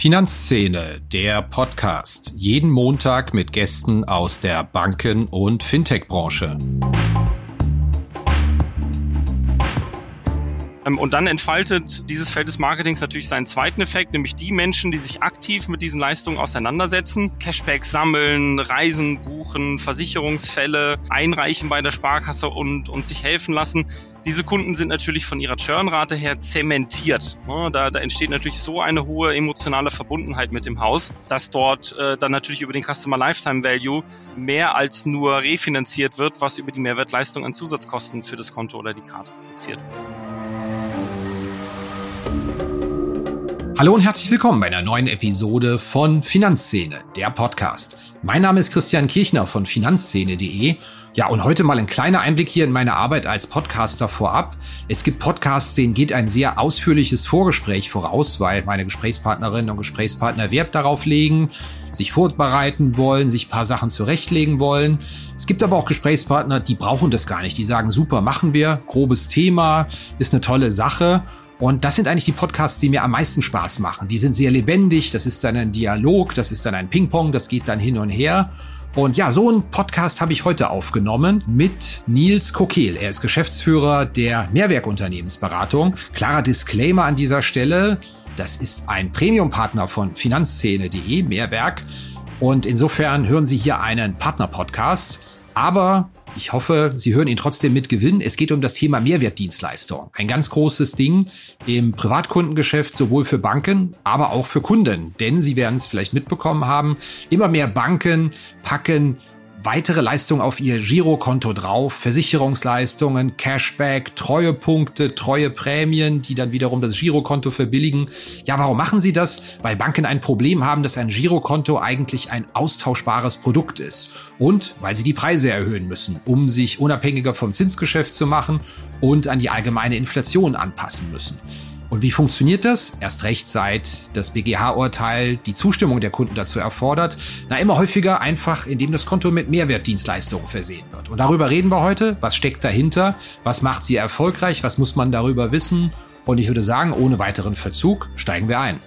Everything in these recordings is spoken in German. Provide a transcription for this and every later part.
Finanzszene, der Podcast. Jeden Montag mit Gästen aus der Banken- und Fintech-Branche. Und dann entfaltet dieses Feld des Marketings natürlich seinen zweiten Effekt, nämlich die Menschen, die sich aktiv mit diesen Leistungen auseinandersetzen, Cashback sammeln, Reisen buchen, Versicherungsfälle einreichen bei der Sparkasse und, und sich helfen lassen. Diese Kunden sind natürlich von ihrer Churnrate her zementiert. Da, da entsteht natürlich so eine hohe emotionale Verbundenheit mit dem Haus, dass dort äh, dann natürlich über den Customer Lifetime Value mehr als nur refinanziert wird, was über die Mehrwertleistung an Zusatzkosten für das Konto oder die Karte produziert Hallo und herzlich willkommen bei einer neuen Episode von Finanzszene, der Podcast. Mein Name ist Christian Kirchner von finanzszene.de. Ja, und heute mal ein kleiner Einblick hier in meine Arbeit als Podcaster vorab. Es gibt Podcasts, denen geht ein sehr ausführliches Vorgespräch voraus, weil meine Gesprächspartnerinnen und Gesprächspartner Wert darauf legen, sich vorbereiten wollen, sich paar Sachen zurechtlegen wollen. Es gibt aber auch Gesprächspartner, die brauchen das gar nicht. Die sagen, super, machen wir, grobes Thema, ist eine tolle Sache. Und das sind eigentlich die Podcasts, die mir am meisten Spaß machen. Die sind sehr lebendig, das ist dann ein Dialog, das ist dann ein Ping-Pong, das geht dann hin und her. Und ja, so einen Podcast habe ich heute aufgenommen mit Nils Kokel. Er ist Geschäftsführer der Mehrwerkunternehmensberatung. Klarer Disclaimer an dieser Stelle. Das ist ein Premium-Partner von Finanzszene.de, Mehrwerk. Und insofern hören Sie hier einen Partner-Podcast. Aber ich hoffe, Sie hören ihn trotzdem mit Gewinn. Es geht um das Thema Mehrwertdienstleistung. Ein ganz großes Ding im Privatkundengeschäft, sowohl für Banken, aber auch für Kunden. Denn Sie werden es vielleicht mitbekommen haben, immer mehr Banken packen weitere Leistungen auf ihr Girokonto drauf, Versicherungsleistungen, Cashback, Treuepunkte, treue Prämien, die dann wiederum das Girokonto verbilligen. Ja, warum machen sie das? Weil Banken ein Problem haben, dass ein Girokonto eigentlich ein austauschbares Produkt ist. Und weil sie die Preise erhöhen müssen, um sich unabhängiger vom Zinsgeschäft zu machen und an die allgemeine Inflation anpassen müssen. Und wie funktioniert das? Erst recht seit das BGH-Urteil die Zustimmung der Kunden dazu erfordert. Na, immer häufiger einfach, indem das Konto mit Mehrwertdienstleistungen versehen wird. Und darüber reden wir heute. Was steckt dahinter? Was macht sie erfolgreich? Was muss man darüber wissen? Und ich würde sagen, ohne weiteren Verzug steigen wir ein.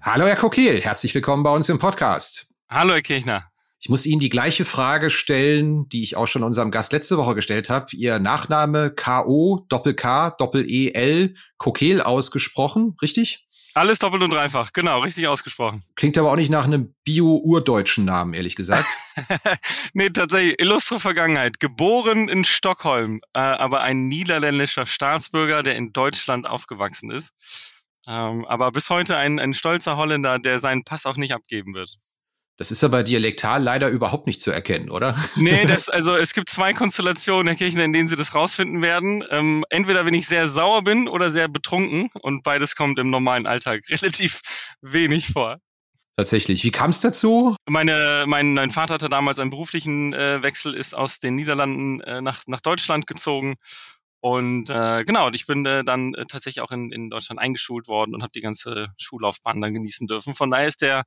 Hallo, Herr Kokiel. Herzlich willkommen bei uns im Podcast. Hallo, Herr Kirchner. Ich muss Ihnen die gleiche Frage stellen, die ich auch schon unserem Gast letzte Woche gestellt habe. Ihr Nachname K-O, Doppel-K, Doppel-E-L, Kokel ausgesprochen, richtig? Alles doppelt und dreifach, genau, richtig ausgesprochen. Klingt aber auch nicht nach einem bio-urdeutschen Namen, ehrlich gesagt. nee, tatsächlich, illustre Vergangenheit. Geboren in Stockholm, äh, aber ein niederländischer Staatsbürger, der in Deutschland aufgewachsen ist. Ähm, aber bis heute ein, ein stolzer Holländer, der seinen Pass auch nicht abgeben wird. Das ist aber dialektal leider überhaupt nicht zu erkennen, oder? Nee, das, also es gibt zwei Konstellationen, Herr Kirchner, in denen Sie das rausfinden werden. Ähm, entweder wenn ich sehr sauer bin oder sehr betrunken und beides kommt im normalen Alltag relativ wenig vor. Tatsächlich. Wie kam es dazu? Meine, mein, mein Vater hatte damals einen beruflichen äh, Wechsel, ist aus den Niederlanden äh, nach, nach Deutschland gezogen. Und äh, genau, und ich bin äh, dann äh, tatsächlich auch in, in Deutschland eingeschult worden und habe die ganze Schullaufbahn dann genießen dürfen. Von daher ist der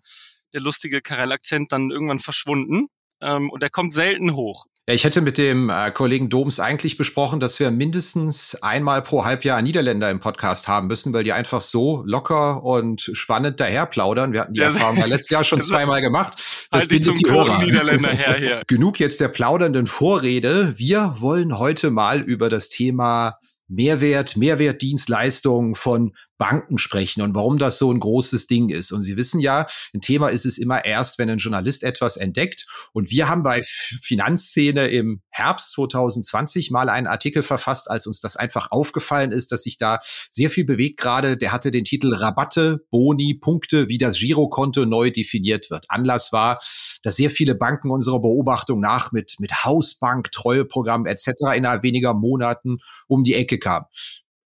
der lustige Karell-Akzent dann irgendwann verschwunden. Ähm, und der kommt selten hoch. Ja, ich hätte mit dem äh, Kollegen Doms eigentlich besprochen, dass wir mindestens einmal pro Halbjahr Niederländer im Podcast haben müssen, weil die einfach so locker und spannend daher plaudern. Wir hatten die ja, Erfahrung ja letztes Jahr schon zweimal gemacht. Das halt bindet die Ohren. Niederländer her hier. Genug jetzt der plaudernden Vorrede. Wir wollen heute mal über das Thema Mehrwert, Mehrwertdienstleistungen von Banken sprechen und warum das so ein großes Ding ist. Und Sie wissen ja, ein Thema ist es immer erst, wenn ein Journalist etwas entdeckt. Und wir haben bei Finanzszene im Herbst 2020 mal einen Artikel verfasst, als uns das einfach aufgefallen ist, dass sich da sehr viel bewegt gerade. Der hatte den Titel Rabatte, Boni, Punkte, wie das Girokonto neu definiert wird. Anlass war, dass sehr viele Banken unserer Beobachtung nach mit, mit Hausbank, Treueprogramm etc. innerhalb weniger Monaten um die Ecke kamen.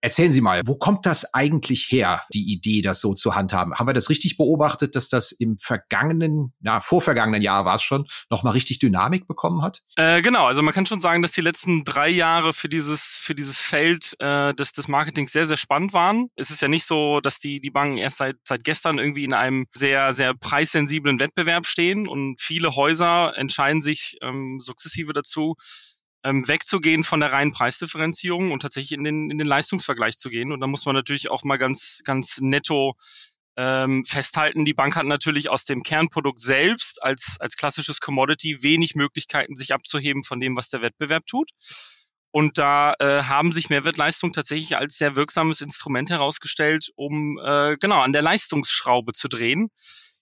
Erzählen Sie mal, wo kommt das eigentlich her, die Idee, das so zu handhaben? Haben wir das richtig beobachtet, dass das im vergangenen, na, vorvergangenen Jahr war es schon, nochmal richtig Dynamik bekommen hat? Äh, genau, also man kann schon sagen, dass die letzten drei Jahre für dieses, für dieses Feld äh, des, des Marketings sehr, sehr spannend waren. Es ist ja nicht so, dass die, die Banken erst seit, seit gestern irgendwie in einem sehr, sehr preissensiblen Wettbewerb stehen und viele Häuser entscheiden sich ähm, sukzessive dazu, ähm, wegzugehen von der reinen Preisdifferenzierung und tatsächlich in den, in den Leistungsvergleich zu gehen. Und da muss man natürlich auch mal ganz, ganz netto ähm, festhalten, die Bank hat natürlich aus dem Kernprodukt selbst als, als klassisches Commodity wenig Möglichkeiten, sich abzuheben von dem, was der Wettbewerb tut. Und da äh, haben sich Mehrwertleistungen tatsächlich als sehr wirksames Instrument herausgestellt, um äh, genau an der Leistungsschraube zu drehen.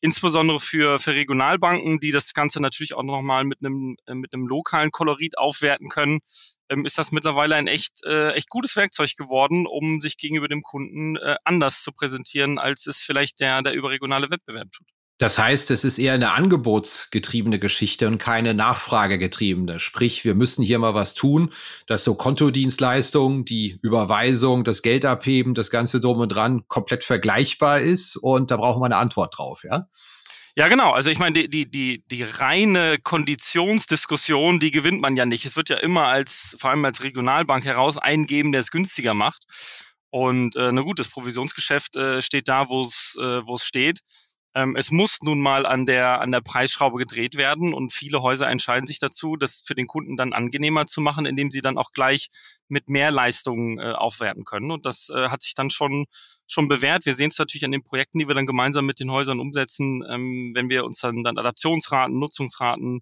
Insbesondere für, für Regionalbanken, die das Ganze natürlich auch nochmal mit einem, äh, mit einem lokalen Kolorit aufwerten können, ähm, ist das mittlerweile ein echt, äh, echt gutes Werkzeug geworden, um sich gegenüber dem Kunden äh, anders zu präsentieren, als es vielleicht der, der überregionale Wettbewerb tut. Das heißt, es ist eher eine angebotsgetriebene Geschichte und keine nachfragegetriebene. Sprich, wir müssen hier mal was tun, dass so Kontodienstleistungen, die Überweisung, das Geld abheben, das ganze drum und dran komplett vergleichbar ist und da brauchen wir eine Antwort drauf, ja? Ja, genau. Also ich meine, die, die, die, die reine Konditionsdiskussion, die gewinnt man ja nicht. Es wird ja immer als, vor allem als Regionalbank heraus eingeben, der es günstiger macht. Und äh, na gut, das Provisionsgeschäft äh, steht da, wo es äh, wo es steht. Ähm, es muss nun mal an der, an der Preisschraube gedreht werden und viele Häuser entscheiden sich dazu, das für den Kunden dann angenehmer zu machen, indem sie dann auch gleich mit mehr Leistungen äh, aufwerten können. Und das äh, hat sich dann schon, schon bewährt. Wir sehen es natürlich an den Projekten, die wir dann gemeinsam mit den Häusern umsetzen, ähm, wenn wir uns dann, dann Adaptionsraten, Nutzungsraten,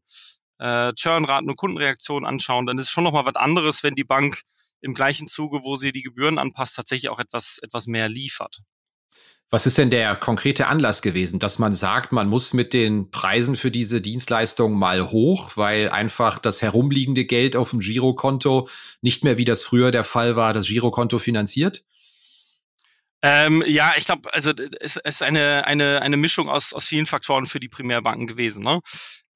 äh, Churnraten und Kundenreaktionen anschauen, dann ist es schon nochmal was anderes, wenn die Bank im gleichen Zuge, wo sie die Gebühren anpasst, tatsächlich auch etwas, etwas mehr liefert. Was ist denn der konkrete Anlass gewesen, dass man sagt, man muss mit den Preisen für diese Dienstleistung mal hoch, weil einfach das herumliegende Geld auf dem Girokonto nicht mehr, wie das früher der Fall war, das Girokonto finanziert? Ähm, ja, ich glaube, also es ist eine, eine, eine Mischung aus, aus vielen Faktoren für die Primärbanken gewesen. Ne?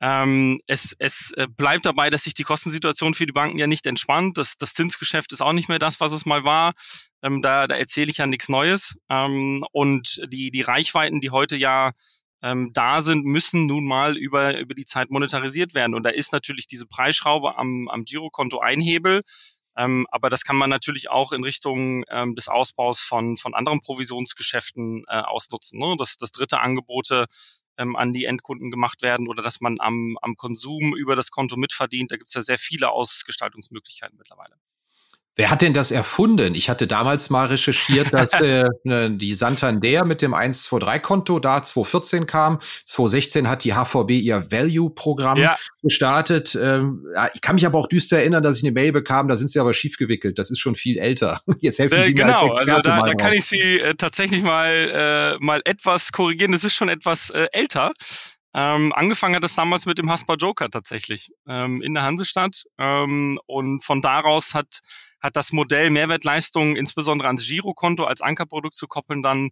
Ähm, es, es äh, bleibt dabei, dass sich die Kostensituation für die Banken ja nicht entspannt. Das, das Zinsgeschäft ist auch nicht mehr das, was es mal war. Ähm, da da erzähle ich ja nichts Neues. Ähm, und die, die Reichweiten, die heute ja ähm, da sind, müssen nun mal über, über die Zeit monetarisiert werden. Und da ist natürlich diese Preisschraube am, am Girokonto ein Hebel. Ähm, aber das kann man natürlich auch in Richtung ähm, des Ausbaus von, von anderen Provisionsgeschäften äh, ausnutzen. Ne? Dass, dass dritte Angebote ähm, an die Endkunden gemacht werden oder dass man am, am Konsum über das Konto mitverdient. Da gibt es ja sehr viele Ausgestaltungsmöglichkeiten mittlerweile. Wer hat denn das erfunden? Ich hatte damals mal recherchiert, dass äh, ne, die Santander mit dem 123-Konto da 2014 kam. 2016 hat die HVB ihr Value-Programm ja. gestartet. Ähm, ich kann mich aber auch düster erinnern, dass ich eine Mail bekam, da sind sie aber schief gewickelt. Das ist schon viel älter. Jetzt helfen äh, Sie genau, mir. Genau, also da, da kann ich Sie äh, tatsächlich mal, äh, mal etwas korrigieren. Das ist schon etwas äh, älter. Ähm, angefangen hat es damals mit dem Haspa Joker tatsächlich ähm, in der Hansestadt. Ähm, und von daraus hat hat das Modell Mehrwertleistungen insbesondere ans Girokonto als Ankerprodukt zu koppeln dann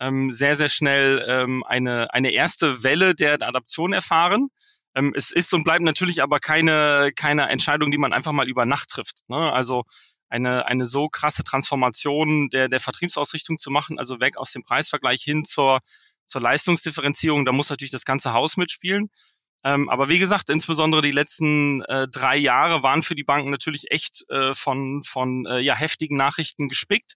ähm, sehr, sehr schnell ähm, eine, eine erste Welle der Adaption erfahren. Ähm, es ist und bleibt natürlich aber keine, keine Entscheidung, die man einfach mal über Nacht trifft. Ne? Also eine, eine so krasse Transformation der, der Vertriebsausrichtung zu machen, also weg aus dem Preisvergleich hin zur, zur Leistungsdifferenzierung, da muss natürlich das ganze Haus mitspielen. Ähm, aber wie gesagt, insbesondere die letzten äh, drei Jahre waren für die Banken natürlich echt äh, von, von äh, ja, heftigen Nachrichten gespickt.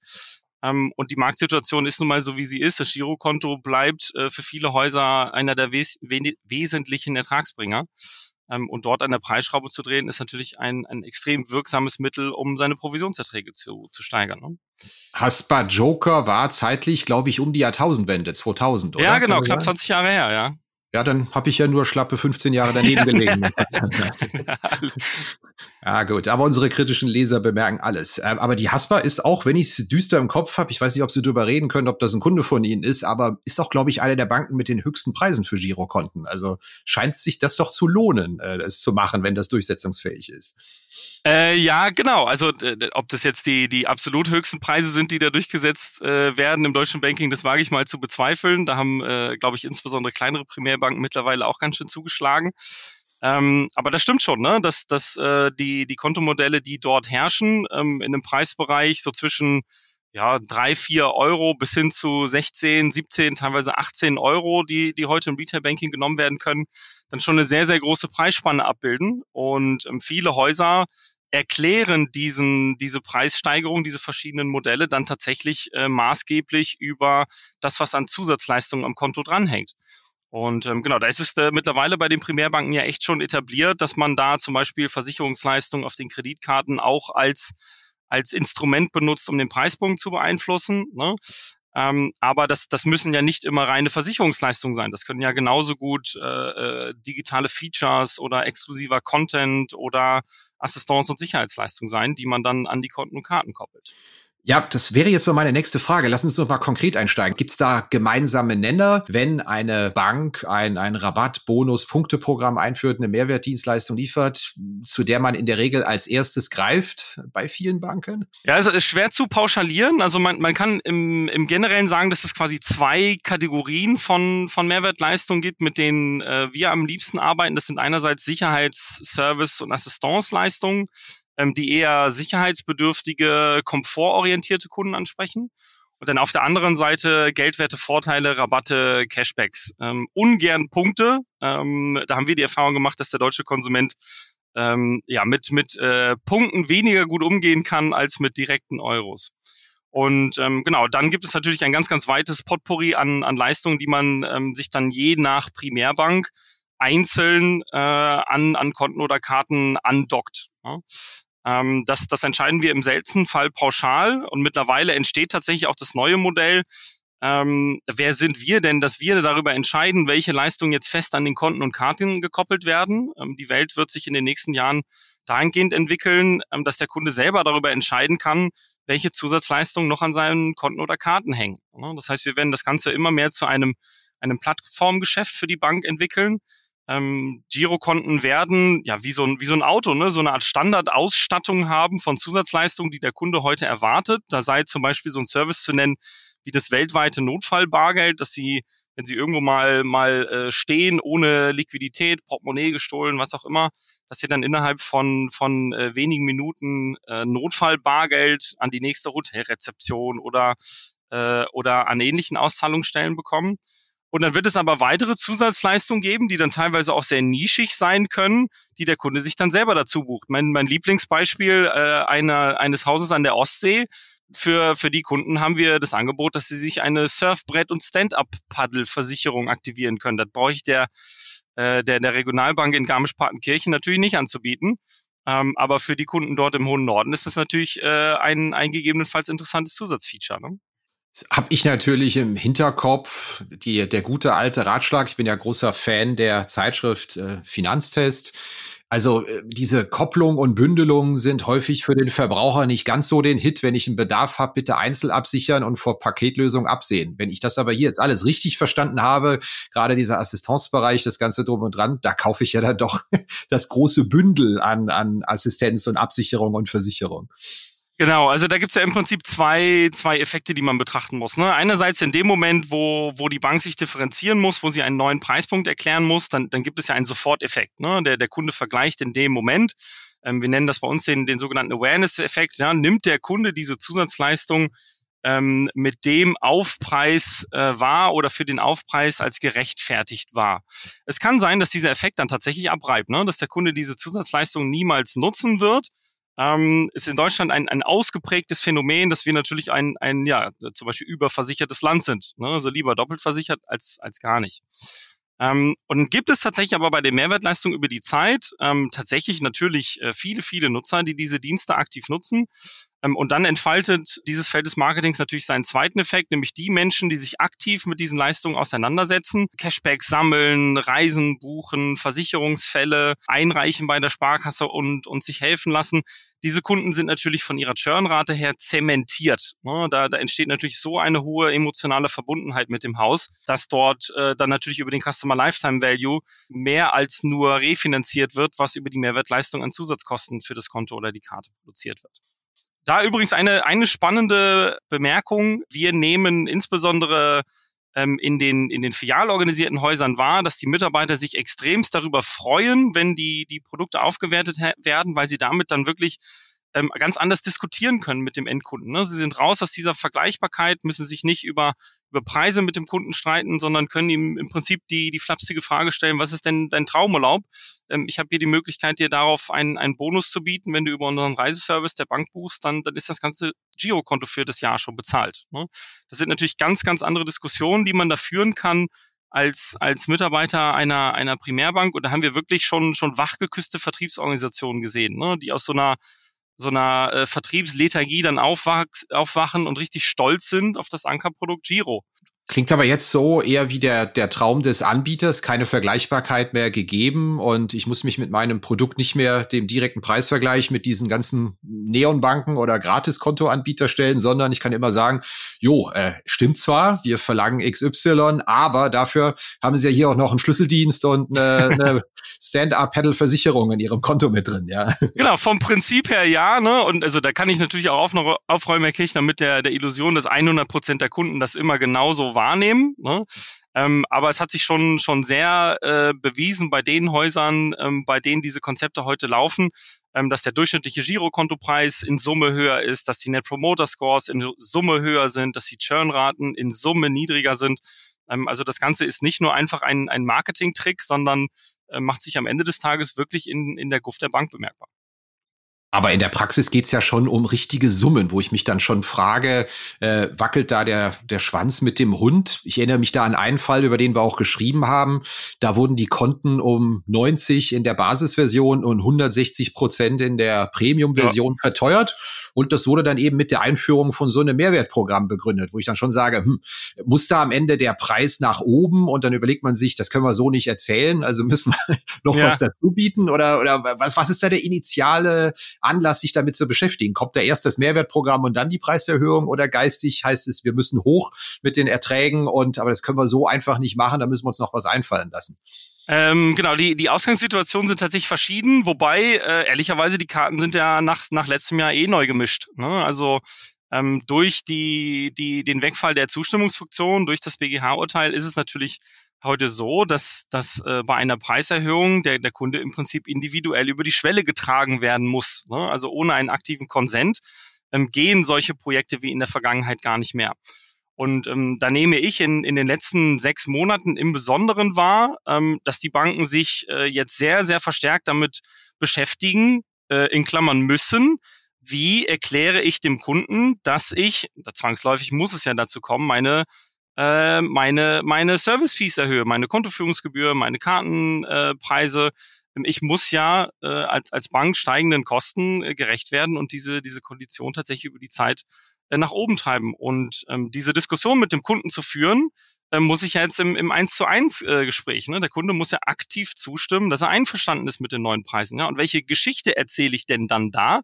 Ähm, und die Marktsituation ist nun mal so, wie sie ist. Das Girokonto bleibt äh, für viele Häuser einer der wes wesentlichen Ertragsbringer. Ähm, und dort an der Preisschraube zu drehen, ist natürlich ein, ein extrem wirksames Mittel, um seine Provisionserträge zu, zu steigern. Ne? Haspa Joker war zeitlich, glaube ich, um die Jahrtausendwende, 2000, oder? Ja, genau, knapp 20 Jahre her, ja. Ja, dann habe ich ja nur schlappe 15 Jahre daneben gelegen. ja, gut. Aber unsere kritischen Leser bemerken alles. Ähm, aber die Haspa ist auch, wenn ich es düster im Kopf habe, ich weiß nicht, ob Sie darüber reden können, ob das ein Kunde von Ihnen ist, aber ist auch, glaube ich, eine der Banken mit den höchsten Preisen für Girokonten. Also scheint sich das doch zu lohnen, äh, das zu machen, wenn das durchsetzungsfähig ist. Äh, ja, genau. Also ob das jetzt die, die absolut höchsten Preise sind, die da durchgesetzt äh, werden im deutschen Banking, das wage ich mal zu bezweifeln. Da haben, äh, glaube ich, insbesondere kleinere Primärbanken mittlerweile auch ganz schön zugeschlagen. Ähm, aber das stimmt schon, ne? dass, dass äh, die, die Kontomodelle, die dort herrschen, ähm, in einem Preisbereich so zwischen ja, drei, vier Euro bis hin zu 16, 17, teilweise 18 Euro, die, die heute im Retail Banking genommen werden können, dann schon eine sehr, sehr große Preisspanne abbilden. Und ähm, viele Häuser erklären diesen, diese Preissteigerung, diese verschiedenen Modelle dann tatsächlich äh, maßgeblich über das, was an Zusatzleistungen am Konto dranhängt. Und ähm, genau, da ist es äh, mittlerweile bei den Primärbanken ja echt schon etabliert, dass man da zum Beispiel Versicherungsleistungen auf den Kreditkarten auch als als Instrument benutzt, um den Preispunkt zu beeinflussen. Ne? Ähm, aber das, das müssen ja nicht immer reine Versicherungsleistungen sein. Das können ja genauso gut äh, äh, digitale Features oder exklusiver Content oder Assistance- und Sicherheitsleistungen sein, die man dann an die Konten und Karten koppelt. Ja, das wäre jetzt so meine nächste Frage. Lass uns doch mal konkret einsteigen. Gibt es da gemeinsame Nenner, wenn eine Bank ein, ein Rabatt, Bonus, Punkteprogramm einführt, eine Mehrwertdienstleistung liefert, zu der man in der Regel als erstes greift bei vielen Banken? Ja, es ist schwer zu pauschalieren. Also man, man kann im, im Generellen sagen, dass es quasi zwei Kategorien von, von Mehrwertleistungen gibt, mit denen äh, wir am liebsten arbeiten. Das sind einerseits Sicherheits-, Service- und Assistance-Leistungen ähm, die eher sicherheitsbedürftige, komfortorientierte Kunden ansprechen. Und dann auf der anderen Seite geldwerte Vorteile, Rabatte, Cashbacks. Ähm, ungern Punkte. Ähm, da haben wir die Erfahrung gemacht, dass der deutsche Konsument ähm, ja mit, mit äh, Punkten weniger gut umgehen kann als mit direkten Euros. Und ähm, genau, dann gibt es natürlich ein ganz, ganz weites Potpourri an, an Leistungen, die man ähm, sich dann je nach Primärbank einzeln äh, an, an Konten oder Karten andockt. Ja. Ähm, das, das entscheiden wir im seltensten Fall pauschal und mittlerweile entsteht tatsächlich auch das neue Modell. Ähm, wer sind wir denn, dass wir darüber entscheiden, welche Leistungen jetzt fest an den Konten und Karten gekoppelt werden? Ähm, die Welt wird sich in den nächsten Jahren dahingehend entwickeln, ähm, dass der Kunde selber darüber entscheiden kann, welche Zusatzleistungen noch an seinen Konten oder Karten hängen. Das heißt, wir werden das Ganze immer mehr zu einem, einem Plattformgeschäft für die Bank entwickeln, ähm, Girokonten werden ja wie so ein, wie so ein Auto, ne, so eine Art Standardausstattung haben von Zusatzleistungen, die der Kunde heute erwartet. Da sei zum Beispiel so ein Service zu nennen wie das weltweite Notfallbargeld, dass Sie, wenn Sie irgendwo mal mal äh, stehen ohne Liquidität, Portemonnaie gestohlen, was auch immer, dass Sie dann innerhalb von von äh, wenigen Minuten äh, Notfallbargeld an die nächste Hotelrezeption oder äh, oder an ähnlichen Auszahlungsstellen bekommen. Und dann wird es aber weitere Zusatzleistungen geben, die dann teilweise auch sehr nischig sein können, die der Kunde sich dann selber dazu bucht. Mein, mein Lieblingsbeispiel äh, einer, eines Hauses an der Ostsee. Für, für die Kunden haben wir das Angebot, dass sie sich eine Surfbrett- und Stand-up-Paddle-Versicherung aktiviere können. Das brauche ich der, äh, der, der Regionalbank in Garmisch-Partenkirchen natürlich nicht anzubieten. Ähm, aber für die Kunden dort im hohen Norden ist das natürlich äh, ein, ein gegebenenfalls interessantes Zusatzfeature. Ne? Habe ich natürlich im Hinterkopf die, der gute alte Ratschlag. Ich bin ja großer Fan der Zeitschrift äh, Finanztest. Also äh, diese Kopplung und Bündelung sind häufig für den Verbraucher nicht ganz so den Hit. Wenn ich einen Bedarf habe, bitte einzeln absichern und vor Paketlösung absehen. Wenn ich das aber hier jetzt alles richtig verstanden habe, gerade dieser Assistenzbereich, das Ganze drum und dran, da kaufe ich ja dann doch das große Bündel an, an Assistenz und Absicherung und Versicherung. Genau, also da gibt's ja im Prinzip zwei, zwei Effekte, die man betrachten muss. Ne? Einerseits in dem Moment, wo, wo die Bank sich differenzieren muss, wo sie einen neuen Preispunkt erklären muss, dann, dann gibt es ja einen Soforteffekt. Ne? Der, der Kunde vergleicht in dem Moment, ähm, wir nennen das bei uns den, den sogenannten Awareness-Effekt, ja? nimmt der Kunde diese Zusatzleistung ähm, mit dem Aufpreis äh, war oder für den Aufpreis als gerechtfertigt war. Es kann sein, dass dieser Effekt dann tatsächlich abreibt, ne? dass der Kunde diese Zusatzleistung niemals nutzen wird, ähm, ist in Deutschland ein, ein ausgeprägtes Phänomen, dass wir natürlich ein, ein ja, zum Beispiel überversichertes Land sind. Ne? Also lieber doppelt versichert als, als gar nicht. Ähm, und gibt es tatsächlich aber bei der Mehrwertleistung über die Zeit ähm, tatsächlich natürlich äh, viele, viele Nutzer, die diese Dienste aktiv nutzen. Ähm, und dann entfaltet dieses Feld des Marketings natürlich seinen zweiten Effekt, nämlich die Menschen, die sich aktiv mit diesen Leistungen auseinandersetzen, Cashback sammeln, Reisen buchen, Versicherungsfälle einreichen bei der Sparkasse und, und sich helfen lassen. Diese Kunden sind natürlich von ihrer Churnrate her zementiert. Ne? Da, da entsteht natürlich so eine hohe emotionale Verbundenheit mit dem Haus, dass dort äh, dann natürlich über den Customer Lifetime Value mehr als nur refinanziert wird, was über die Mehrwertleistung an Zusatzkosten für das Konto oder die Karte produziert wird. Da übrigens eine, eine spannende Bemerkung. Wir nehmen insbesondere ähm, in den, in den filial organisierten Häusern wahr, dass die Mitarbeiter sich extremst darüber freuen, wenn die, die Produkte aufgewertet werden, weil sie damit dann wirklich ähm, ganz anders diskutieren können mit dem Endkunden. Ne? Sie sind raus aus dieser Vergleichbarkeit, müssen sich nicht über, über Preise mit dem Kunden streiten, sondern können ihm im Prinzip die, die flapsige Frage stellen, was ist denn dein Traumurlaub? Ähm, ich habe hier die Möglichkeit, dir darauf einen, einen Bonus zu bieten. Wenn du über unseren Reiseservice der Bank buchst, dann, dann ist das ganze Girokonto für das Jahr schon bezahlt. Ne? Das sind natürlich ganz, ganz andere Diskussionen, die man da führen kann, als, als Mitarbeiter einer, einer Primärbank. Und da haben wir wirklich schon, schon wachgeküsste Vertriebsorganisationen gesehen, ne, die aus so einer so einer äh, Vertriebslethargie dann aufwach, aufwachen und richtig stolz sind auf das Ankerprodukt Giro. Klingt aber jetzt so eher wie der, der Traum des Anbieters, keine Vergleichbarkeit mehr gegeben und ich muss mich mit meinem Produkt nicht mehr dem direkten Preisvergleich mit diesen ganzen Neonbanken oder Gratiskontoanbieter stellen, sondern ich kann immer sagen, jo, äh, stimmt zwar, wir verlangen XY, aber dafür haben sie ja hier auch noch einen Schlüsseldienst und eine, eine Stand-up-Pedal-Versicherung in ihrem Konto mit drin, ja. Genau, vom Prinzip her ja, ne? Und also da kann ich natürlich auch aufräumen, Herr Kirchner, mit der, der Illusion, dass 100 Prozent der Kunden das immer genauso wahrnehmen. Ne? Ähm, aber es hat sich schon schon sehr äh, bewiesen bei den Häusern, ähm, bei denen diese Konzepte heute laufen, ähm, dass der durchschnittliche Girokontopreis in Summe höher ist, dass die Net Promoter Scores in Summe höher sind, dass die Churnraten in Summe niedriger sind. Ähm, also das Ganze ist nicht nur einfach ein, ein Marketing-Trick, sondern äh, macht sich am Ende des Tages wirklich in, in der Guft der Bank bemerkbar. Aber in der Praxis geht's ja schon um richtige Summen, wo ich mich dann schon frage, äh, wackelt da der, der Schwanz mit dem Hund? Ich erinnere mich da an einen Fall, über den wir auch geschrieben haben. Da wurden die Konten um 90 in der Basisversion und 160 Prozent in der Premium-Version ja. verteuert. Und das wurde dann eben mit der Einführung von so einem Mehrwertprogramm begründet, wo ich dann schon sage, hm, muss da am Ende der Preis nach oben und dann überlegt man sich, das können wir so nicht erzählen, also müssen wir noch ja. was dazu bieten oder, oder was, was ist da der initiale Anlass, sich damit zu beschäftigen? Kommt da erst das Mehrwertprogramm und dann die Preiserhöhung oder geistig heißt es, wir müssen hoch mit den Erträgen und aber das können wir so einfach nicht machen, da müssen wir uns noch was einfallen lassen. Ähm, genau, die, die Ausgangssituationen sind tatsächlich verschieden, wobei äh, ehrlicherweise die Karten sind ja nach, nach letztem Jahr eh neu gemischt. Ne? Also ähm, durch die, die, den Wegfall der Zustimmungsfunktion, durch das BGH-Urteil ist es natürlich heute so, dass, dass äh, bei einer Preiserhöhung der, der Kunde im Prinzip individuell über die Schwelle getragen werden muss. Ne? Also ohne einen aktiven Konsent ähm, gehen solche Projekte wie in der Vergangenheit gar nicht mehr. Und ähm, da nehme ich in, in den letzten sechs Monaten im Besonderen wahr, ähm, dass die Banken sich äh, jetzt sehr, sehr verstärkt damit beschäftigen, äh, in Klammern müssen, wie erkläre ich dem Kunden, dass ich, da zwangsläufig muss es ja dazu kommen, meine äh, meine meine Service Fees erhöhe, meine Kontoführungsgebühr, meine Kartenpreise. Äh, ich muss ja äh, als als Bank steigenden Kosten äh, gerecht werden und diese diese Kondition tatsächlich über die Zeit äh, nach oben treiben. Und ähm, diese Diskussion mit dem Kunden zu führen, äh, muss ich ja jetzt im, im 1 zu 1 äh, Gespräch, ne? der Kunde muss ja aktiv zustimmen, dass er einverstanden ist mit den neuen Preisen. Ja? Und welche Geschichte erzähle ich denn dann da,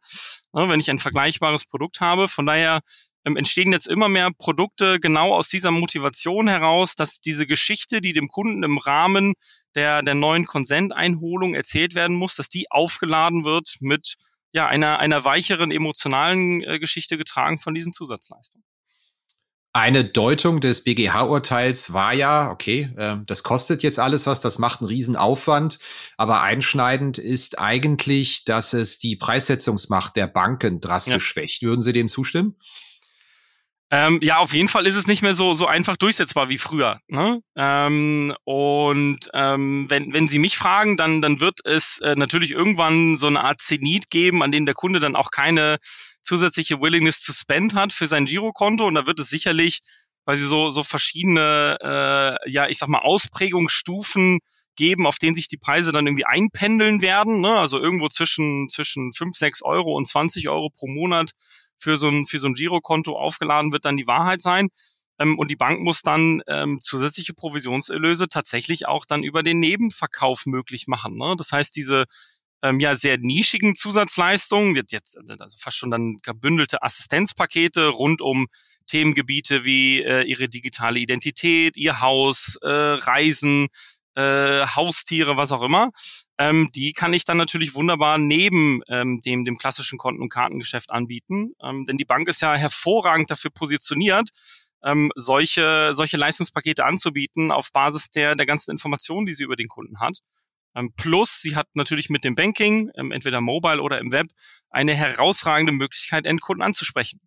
ne? wenn ich ein vergleichbares Produkt habe? Von daher ähm, entstehen jetzt immer mehr Produkte genau aus dieser Motivation heraus, dass diese Geschichte, die dem Kunden im Rahmen der, der neuen Konsenteinholung erzählt werden muss, dass die aufgeladen wird mit ja, einer, einer weicheren emotionalen äh, Geschichte getragen von diesen Zusatzleistungen. Eine Deutung des BGH-Urteils war ja, okay, äh, das kostet jetzt alles was, das macht einen Riesenaufwand, aber einschneidend ist eigentlich, dass es die Preissetzungsmacht der Banken drastisch ja. schwächt. Würden Sie dem zustimmen? Ähm, ja, auf jeden Fall ist es nicht mehr so so einfach durchsetzbar wie früher. Ne? Ähm, und ähm, wenn wenn Sie mich fragen, dann dann wird es äh, natürlich irgendwann so eine Art Zenit geben, an dem der Kunde dann auch keine zusätzliche Willingness to spend hat für sein Girokonto und da wird es sicherlich, weil sie so so verschiedene äh, ja ich sag mal Ausprägungsstufen geben, auf denen sich die Preise dann irgendwie einpendeln werden. Ne? Also irgendwo zwischen zwischen fünf sechs Euro und 20 Euro pro Monat für so ein, für so ein Girokonto aufgeladen wird dann die Wahrheit sein. Ähm, und die Bank muss dann ähm, zusätzliche Provisionserlöse tatsächlich auch dann über den Nebenverkauf möglich machen. Ne? Das heißt, diese ähm, ja sehr nischigen Zusatzleistungen, jetzt, jetzt also fast schon dann gebündelte Assistenzpakete rund um Themengebiete wie äh, ihre digitale Identität, ihr Haus, äh, Reisen, äh, Haustiere, was auch immer, ähm, die kann ich dann natürlich wunderbar neben ähm, dem, dem klassischen Konten- und Kartengeschäft anbieten. Ähm, denn die Bank ist ja hervorragend dafür positioniert, ähm, solche, solche Leistungspakete anzubieten auf Basis der, der ganzen Informationen, die sie über den Kunden hat. Ähm, plus, sie hat natürlich mit dem Banking, ähm, entweder mobile oder im Web, eine herausragende Möglichkeit, Endkunden anzusprechen.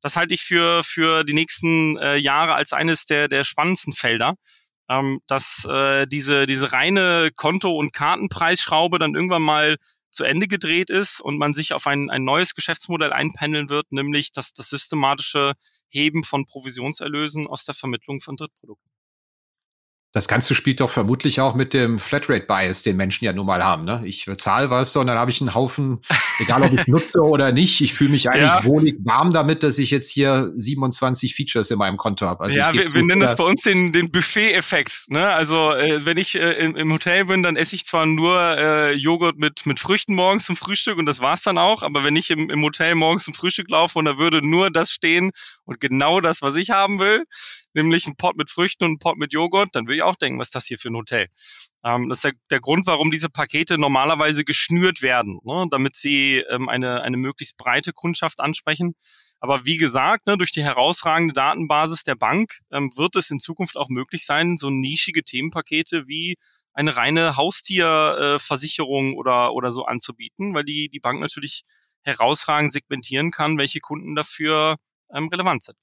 Das halte ich für, für die nächsten äh, Jahre als eines der, der spannendsten Felder, ähm, dass äh, diese, diese reine Konto- und Kartenpreisschraube dann irgendwann mal zu Ende gedreht ist und man sich auf ein, ein neues Geschäftsmodell einpendeln wird, nämlich das, das systematische Heben von Provisionserlösen aus der Vermittlung von Drittprodukten. Das Ganze spielt doch vermutlich auch mit dem Flatrate-Bias, den Menschen ja nun mal haben. Ne? Ich bezahle was und dann habe ich einen Haufen, egal ob ich nutze oder nicht, ich fühle mich eigentlich ja. wohlig warm damit, dass ich jetzt hier 27 Features in meinem Konto habe. Also ja, wir, wir nennen das bei uns den, den Buffet-Effekt. Ne? Also äh, wenn ich äh, im, im, Hotel bin, dann esse ich zwar nur äh, Joghurt mit, mit Früchten morgens zum Frühstück und das war's dann auch, aber wenn ich im, im Hotel morgens zum Frühstück laufe und da würde nur das stehen und genau das, was ich haben will, nämlich ein Pot mit Früchten und ein Pot mit Joghurt, dann will ich auch denken, was ist das hier für ein Hotel? Ähm, das ist der, der Grund, warum diese Pakete normalerweise geschnürt werden, ne, damit sie ähm, eine, eine möglichst breite Kundschaft ansprechen. Aber wie gesagt, ne, durch die herausragende Datenbasis der Bank ähm, wird es in Zukunft auch möglich sein, so nischige Themenpakete wie eine reine Haustierversicherung äh, oder, oder so anzubieten, weil die, die Bank natürlich herausragend segmentieren kann, welche Kunden dafür ähm, relevant sind.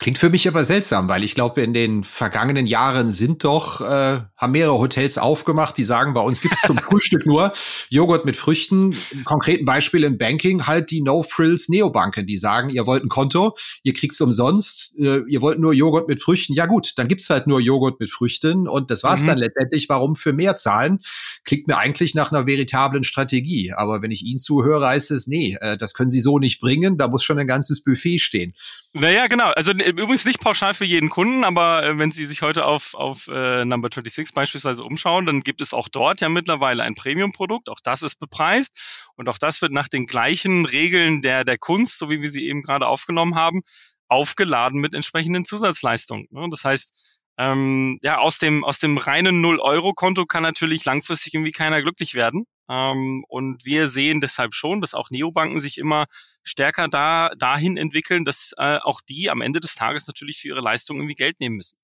Klingt für mich aber seltsam, weil ich glaube, in den vergangenen Jahren sind doch, äh, haben mehrere Hotels aufgemacht, die sagen, bei uns gibt es zum Frühstück nur Joghurt mit Früchten. Im konkreten Beispiel im Banking halt die No-Frills Neobanken, die sagen, ihr wollt ein Konto, ihr kriegt's umsonst, äh, ihr wollt nur Joghurt mit Früchten. Ja gut, dann gibt's halt nur Joghurt mit Früchten und das war's mhm. dann letztendlich. Warum für mehr zahlen? Klingt mir eigentlich nach einer veritablen Strategie. Aber wenn ich Ihnen zuhöre, heißt es, nee, äh, das können Sie so nicht bringen, da muss schon ein ganzes Buffet stehen. Naja, genau. Also übrigens nicht pauschal für jeden Kunden, aber äh, wenn Sie sich heute auf, auf äh, Number 26 beispielsweise umschauen, dann gibt es auch dort ja mittlerweile ein Premium-Produkt. Auch das ist bepreist und auch das wird nach den gleichen Regeln der, der Kunst, so wie wir sie eben gerade aufgenommen haben, aufgeladen mit entsprechenden Zusatzleistungen. Ne? Das heißt, ähm, ja, aus dem, aus dem reinen 0-Euro-Konto kann natürlich langfristig irgendwie keiner glücklich werden. Ähm, und wir sehen deshalb schon, dass auch Neobanken sich immer stärker da, dahin entwickeln, dass äh, auch die am Ende des Tages natürlich für ihre Leistung irgendwie Geld nehmen müssen.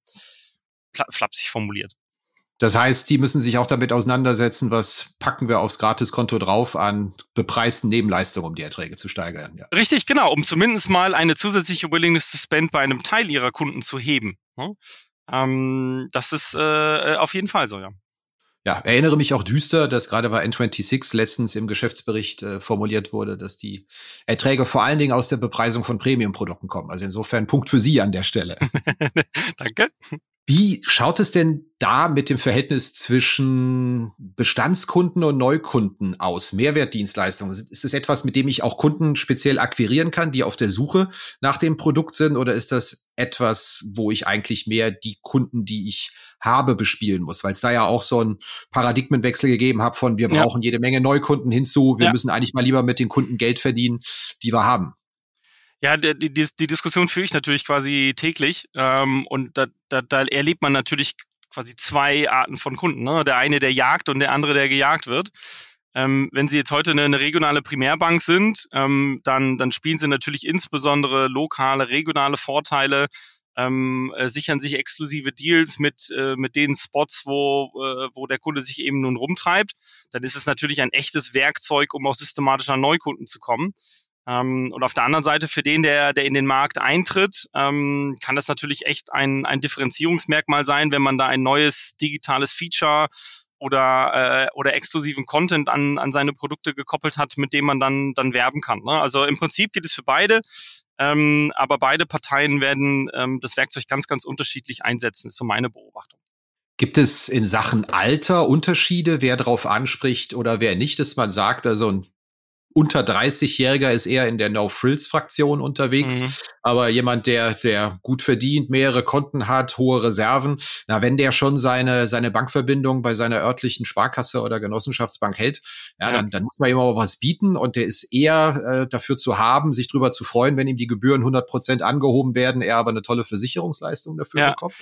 Pla flapsig formuliert. Das heißt, die müssen sich auch damit auseinandersetzen, was packen wir aufs Gratiskonto drauf an bepreisten Nebenleistungen, um die Erträge zu steigern. Ja. Richtig, genau, um zumindest mal eine zusätzliche Willingness to Spend bei einem Teil ihrer Kunden zu heben. Ne? Ähm, das ist äh, auf jeden Fall so, ja. Ja, erinnere mich auch düster, dass gerade bei N26 letztens im Geschäftsbericht äh, formuliert wurde, dass die Erträge vor allen Dingen aus der Bepreisung von Premium-Produkten kommen. Also insofern Punkt für Sie an der Stelle. Danke. Wie schaut es denn da mit dem Verhältnis zwischen Bestandskunden und Neukunden aus? Mehrwertdienstleistungen. Ist das etwas, mit dem ich auch Kunden speziell akquirieren kann, die auf der Suche nach dem Produkt sind? Oder ist das etwas, wo ich eigentlich mehr die Kunden, die ich habe, bespielen muss? Weil es da ja auch so einen Paradigmenwechsel gegeben hat von wir brauchen ja. jede Menge Neukunden hinzu. Wir ja. müssen eigentlich mal lieber mit den Kunden Geld verdienen, die wir haben. Ja, die, die, die Diskussion führe ich natürlich quasi täglich ähm, und da, da, da erlebt man natürlich quasi zwei Arten von Kunden. Ne? Der eine, der jagt und der andere, der gejagt wird. Ähm, wenn Sie jetzt heute eine, regionale Primärbank sind, ähm, dann, dann spielen Sie natürlich insbesondere lokale, regionale Vorteile, ähm, äh, sichern sich exklusive Deals mit, äh, mit den Spots, wo, äh, wo der Kunde sich eben nun rumtreibt. Dann ist es natürlich ein echtes Werkzeug, um auch systematisch an Neukunden zu kommen. Ähm, und auf der anderen Seite für den, der, der in den Markt eintritt, ähm, kann das natürlich echt ein, ein Differenzierungsmerkmal sein, wenn man da ein neues digitales Feature oder, äh, oder exklusiven Content an, an seine Produkte gekoppelt hat, mit dem man dann, dann werben kann. Ne? Also im Prinzip geht es für beide, ähm, aber beide Parteien werden ähm, das Werkzeug ganz, ganz unterschiedlich einsetzen, ist so meine Beobachtung. Gibt es in Sachen Alter Unterschiede, wer darauf anspricht oder wer nicht, dass man sagt, also ein unter 30-Jähriger ist eher in der No-Frills-Fraktion unterwegs. Mhm. Aber jemand, der, der gut verdient, mehrere Konten hat, hohe Reserven, na, wenn der schon seine, seine Bankverbindung bei seiner örtlichen Sparkasse oder Genossenschaftsbank hält, ja, ja. Dann, dann muss man ihm aber was bieten und der ist eher äh, dafür zu haben, sich drüber zu freuen, wenn ihm die Gebühren 100 Prozent angehoben werden, er aber eine tolle Versicherungsleistung dafür ja. bekommt.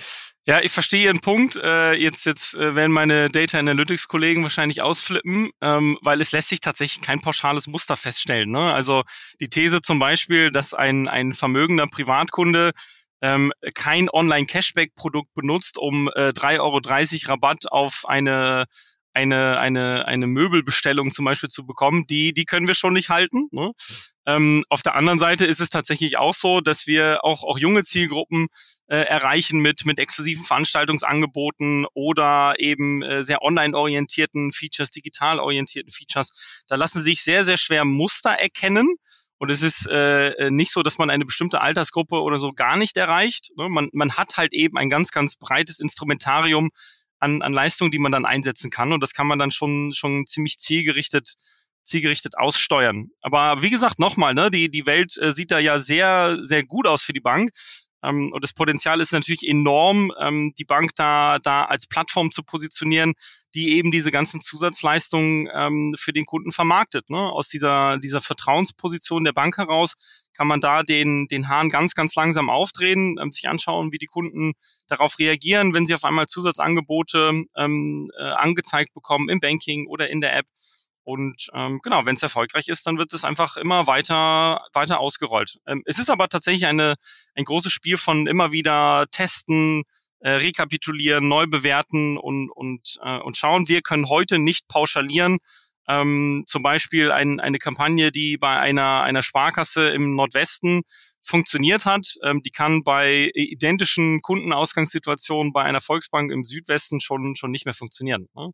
Ja, ich verstehe Ihren Punkt. Äh, jetzt jetzt äh, werden meine Data Analytics Kollegen wahrscheinlich ausflippen, ähm, weil es lässt sich tatsächlich kein pauschales Muster feststellen. Ne? Also die These zum Beispiel, dass ein ein vermögender Privatkunde ähm, kein Online-Cashback-Produkt benutzt, um äh, 3,30 Euro Rabatt auf eine eine, eine, eine Möbelbestellung zum Beispiel zu bekommen, die, die können wir schon nicht halten. Ne? Ähm, auf der anderen Seite ist es tatsächlich auch so, dass wir auch, auch junge Zielgruppen äh, erreichen mit, mit exklusiven Veranstaltungsangeboten oder eben äh, sehr online-orientierten Features, digital orientierten Features. Da lassen sich sehr, sehr schwer Muster erkennen Und es ist äh, nicht so, dass man eine bestimmte Altersgruppe oder so gar nicht erreicht. Ne? Man, man hat halt eben ein ganz, ganz breites Instrumentarium an, an Leistungen, die man dann einsetzen kann. Und das kann man dann schon, schon ziemlich zielgerichtet zielgerichtet aussteuern. Aber wie gesagt, nochmal, ne, die, die Welt äh, sieht da ja sehr, sehr gut aus für die Bank. Ähm, und das Potenzial ist natürlich enorm, ähm, die Bank da, da als Plattform zu positionieren, die eben diese ganzen Zusatzleistungen ähm, für den Kunden vermarktet. Ne? Aus dieser, dieser Vertrauensposition der Bank heraus kann man da den, den Hahn ganz, ganz langsam aufdrehen, ähm, sich anschauen, wie die Kunden darauf reagieren, wenn sie auf einmal Zusatzangebote ähm, äh, angezeigt bekommen im Banking oder in der App. Und ähm, genau, wenn es erfolgreich ist, dann wird es einfach immer weiter, weiter ausgerollt. Ähm, es ist aber tatsächlich eine, ein großes Spiel von immer wieder testen, äh, rekapitulieren, neu bewerten und, und, äh, und schauen. Wir können heute nicht pauschalieren. Ähm, zum Beispiel ein, eine Kampagne, die bei einer, einer Sparkasse im Nordwesten funktioniert hat. Ähm, die kann bei identischen Kundenausgangssituationen bei einer Volksbank im Südwesten schon, schon nicht mehr funktionieren. Ne?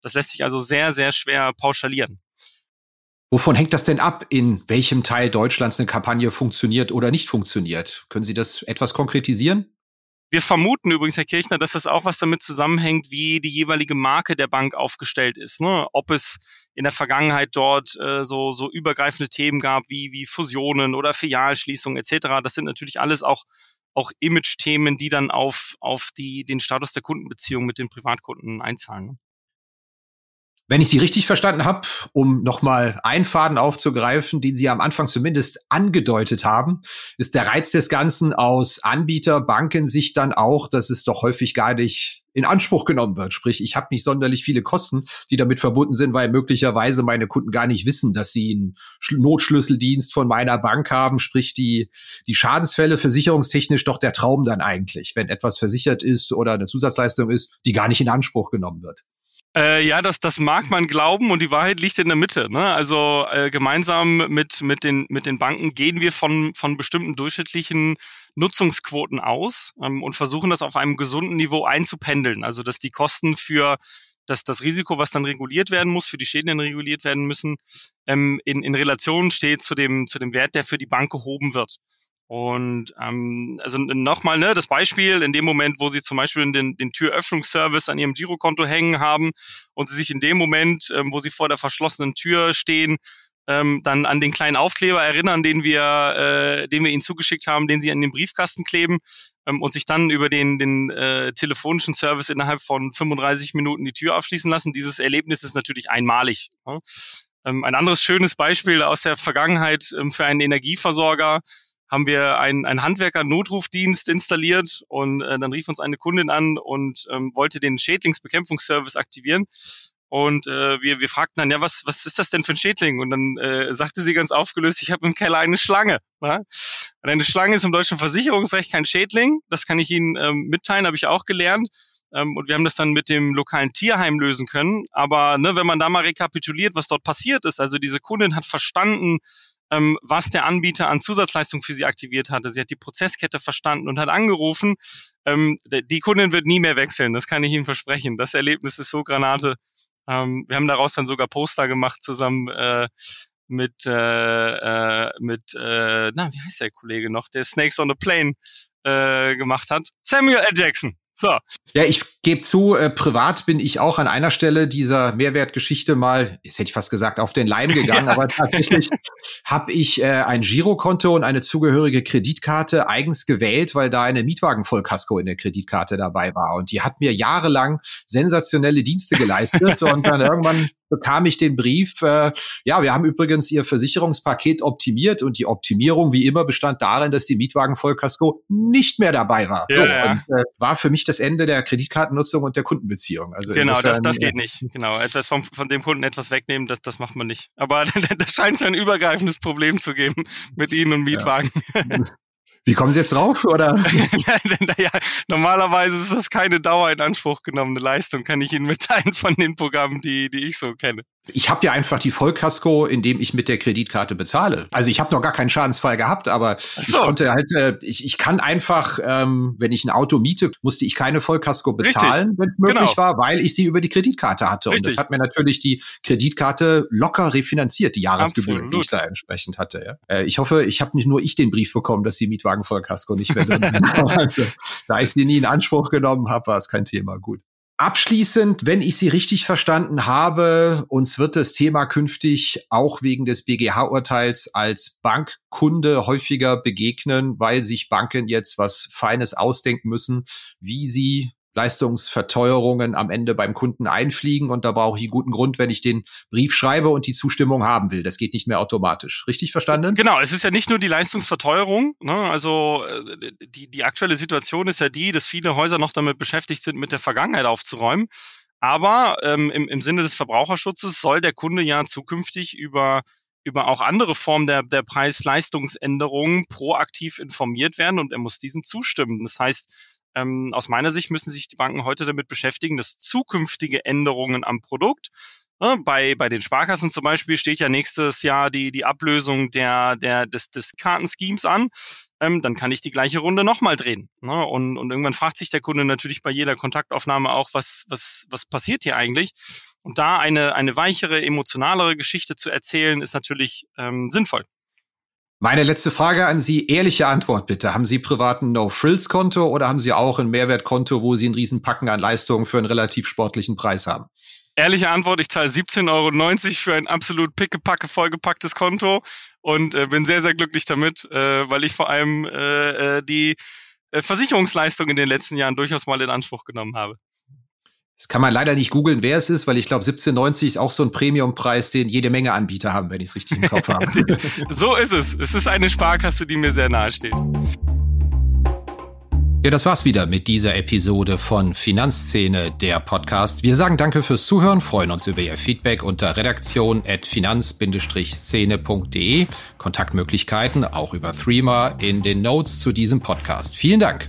Das lässt sich also sehr, sehr schwer pauschalieren. Wovon hängt das denn ab, in welchem Teil Deutschlands eine Kampagne funktioniert oder nicht funktioniert? Können Sie das etwas konkretisieren? Wir vermuten übrigens, Herr Kirchner, dass das auch was damit zusammenhängt, wie die jeweilige Marke der Bank aufgestellt ist. Ne? Ob es in der Vergangenheit dort äh, so, so übergreifende Themen gab, wie, wie Fusionen oder Filialschließungen etc. Das sind natürlich alles auch, auch Image-Themen, die dann auf, auf die, den Status der Kundenbeziehung mit den Privatkunden einzahlen. Wenn ich Sie richtig verstanden habe, um nochmal einen Faden aufzugreifen, den Sie am Anfang zumindest angedeutet haben, ist der Reiz des Ganzen aus Anbieter, Banken sich dann auch, dass es doch häufig gar nicht in Anspruch genommen wird. Sprich, ich habe nicht sonderlich viele Kosten, die damit verbunden sind, weil möglicherweise meine Kunden gar nicht wissen, dass sie einen Notschlüsseldienst von meiner Bank haben. Sprich, die, die Schadensfälle versicherungstechnisch doch der Traum dann eigentlich, wenn etwas versichert ist oder eine Zusatzleistung ist, die gar nicht in Anspruch genommen wird. Äh, ja, das, das mag man glauben und die Wahrheit liegt in der Mitte. Ne? Also äh, gemeinsam mit, mit, den, mit den Banken gehen wir von, von bestimmten durchschnittlichen Nutzungsquoten aus ähm, und versuchen das auf einem gesunden Niveau einzupendeln. Also dass die Kosten für das, das Risiko, was dann reguliert werden muss, für die Schäden, die reguliert werden müssen, ähm, in, in Relation steht zu dem, zu dem Wert, der für die Bank gehoben wird. Und ähm, also nochmal ne, das Beispiel, in dem Moment, wo Sie zum Beispiel den, den Türöffnungsservice an Ihrem Girokonto hängen haben und Sie sich in dem Moment, ähm, wo Sie vor der verschlossenen Tür stehen, ähm, dann an den kleinen Aufkleber erinnern, den wir, äh, den wir Ihnen zugeschickt haben, den Sie an den Briefkasten kleben ähm, und sich dann über den, den äh, telefonischen Service innerhalb von 35 Minuten die Tür aufschließen lassen. Dieses Erlebnis ist natürlich einmalig. Ne? Ähm, ein anderes schönes Beispiel aus der Vergangenheit ähm, für einen Energieversorger haben wir einen, einen Handwerker-Notrufdienst installiert und äh, dann rief uns eine Kundin an und ähm, wollte den Schädlingsbekämpfungsservice aktivieren. Und äh, wir, wir fragten dann, ja, was, was ist das denn für ein Schädling? Und dann äh, sagte sie ganz aufgelöst, ich habe im Keller eine Schlange. Ne? Und eine Schlange ist im deutschen Versicherungsrecht kein Schädling. Das kann ich Ihnen ähm, mitteilen, habe ich auch gelernt. Ähm, und wir haben das dann mit dem lokalen Tierheim lösen können. Aber ne, wenn man da mal rekapituliert, was dort passiert ist, also diese Kundin hat verstanden, ähm, was der Anbieter an Zusatzleistung für sie aktiviert hatte. Sie hat die Prozesskette verstanden und hat angerufen. Ähm, die Kundin wird nie mehr wechseln, das kann ich Ihnen versprechen. Das Erlebnis ist so Granate. Ähm, wir haben daraus dann sogar Poster gemacht zusammen äh, mit äh, äh, mit äh, na wie heißt der Kollege noch, der Snakes on the Plane äh, gemacht hat. Samuel L. Jackson. So. Ja, ich gebe zu, äh, privat bin ich auch an einer Stelle dieser Mehrwertgeschichte mal, jetzt hätte ich fast gesagt, auf den Leim gegangen, ja. aber tatsächlich habe ich äh, ein Girokonto und eine zugehörige Kreditkarte eigens gewählt, weil da eine Mietwagenvollkasko in der Kreditkarte dabei war. Und die hat mir jahrelang sensationelle Dienste geleistet und dann irgendwann bekam ich den Brief, äh, ja, wir haben übrigens Ihr Versicherungspaket optimiert und die Optimierung wie immer bestand darin, dass die Mietwagenvollkasko nicht mehr dabei war. Ja, so, ja. Und, äh, war für mich das Ende der Kreditkartennutzung und der Kundenbeziehung. Also genau, insofern, das, das geht nicht. Genau, etwas vom, von dem Kunden etwas wegnehmen, das, das macht man nicht. Aber da scheint es ein übergreifendes Problem zu geben mit Ihnen und Mietwagen. Ja. Wie kommen Sie jetzt drauf? Oder? ja, normalerweise ist das keine Dauer in Anspruch genommene Leistung, kann ich Ihnen mitteilen von den Programmen, die, die ich so kenne. Ich habe ja einfach die Vollkasko, indem ich mit der Kreditkarte bezahle. Also ich habe noch gar keinen Schadensfall gehabt, aber so. ich konnte halt, äh, ich, ich kann einfach, ähm, wenn ich ein Auto miete, musste ich keine Vollkasko bezahlen, wenn es möglich genau. war, weil ich sie über die Kreditkarte hatte. Richtig. Und das hat mir natürlich die Kreditkarte locker refinanziert, die Jahresgebühren, Absolut. die ich da entsprechend hatte. Ja. Äh, ich hoffe, ich habe nicht nur ich den Brief bekommen, dass die Mietwagen Vollkasko nicht mehr drin sind. also, da ich sie nie in Anspruch genommen habe, war es kein Thema. Gut. Abschließend, wenn ich Sie richtig verstanden habe, uns wird das Thema künftig auch wegen des BGH-Urteils als Bankkunde häufiger begegnen, weil sich Banken jetzt was Feines ausdenken müssen, wie sie Leistungsverteuerungen am Ende beim Kunden einfliegen. Und da brauche ich einen guten Grund, wenn ich den Brief schreibe und die Zustimmung haben will. Das geht nicht mehr automatisch. Richtig verstanden? Genau, es ist ja nicht nur die Leistungsverteuerung. Ne? Also äh, die, die aktuelle Situation ist ja die, dass viele Häuser noch damit beschäftigt sind, mit der Vergangenheit aufzuräumen. Aber ähm, im, im Sinne des Verbraucherschutzes soll der Kunde ja zukünftig über über auch andere Formen der, der Preis-Leistungsänderungen proaktiv informiert werden und er muss diesen zustimmen. Das heißt, ähm, aus meiner Sicht müssen sich die Banken heute damit beschäftigen, dass zukünftige Änderungen am Produkt äh, bei, bei den Sparkassen zum Beispiel steht ja nächstes Jahr die, die Ablösung der, der, des, des Kartenschemes an. Ähm, dann kann ich die gleiche Runde nochmal drehen. Ne? Und, und irgendwann fragt sich der Kunde natürlich bei jeder Kontaktaufnahme auch, was, was, was passiert hier eigentlich? Und da eine, eine weichere, emotionalere Geschichte zu erzählen, ist natürlich ähm, sinnvoll. Meine letzte Frage an Sie, ehrliche Antwort bitte. Haben Sie privaten No-Frills-Konto oder haben Sie auch ein Mehrwertkonto, wo Sie einen Riesenpacken an Leistungen für einen relativ sportlichen Preis haben? Ehrliche Antwort, ich zahle 17,90 Euro für ein absolut pickepacke vollgepacktes Konto und äh, bin sehr, sehr glücklich damit, äh, weil ich vor allem äh, äh die äh, Versicherungsleistung in den letzten Jahren durchaus mal in Anspruch genommen habe. Das kann man leider nicht googeln, wer es ist, weil ich glaube, 17,90 ist auch so ein Premiumpreis, den jede Menge Anbieter haben, wenn ich es richtig im Kopf habe. so ist es. Es ist eine Sparkasse, die mir sehr nahe steht. Ja, das war's wieder mit dieser Episode von Finanzszene, der Podcast. Wir sagen danke fürs Zuhören, freuen uns über Ihr Feedback unter redaktion.finanz-szene.de. Kontaktmöglichkeiten auch über Threema in den Notes zu diesem Podcast. Vielen Dank.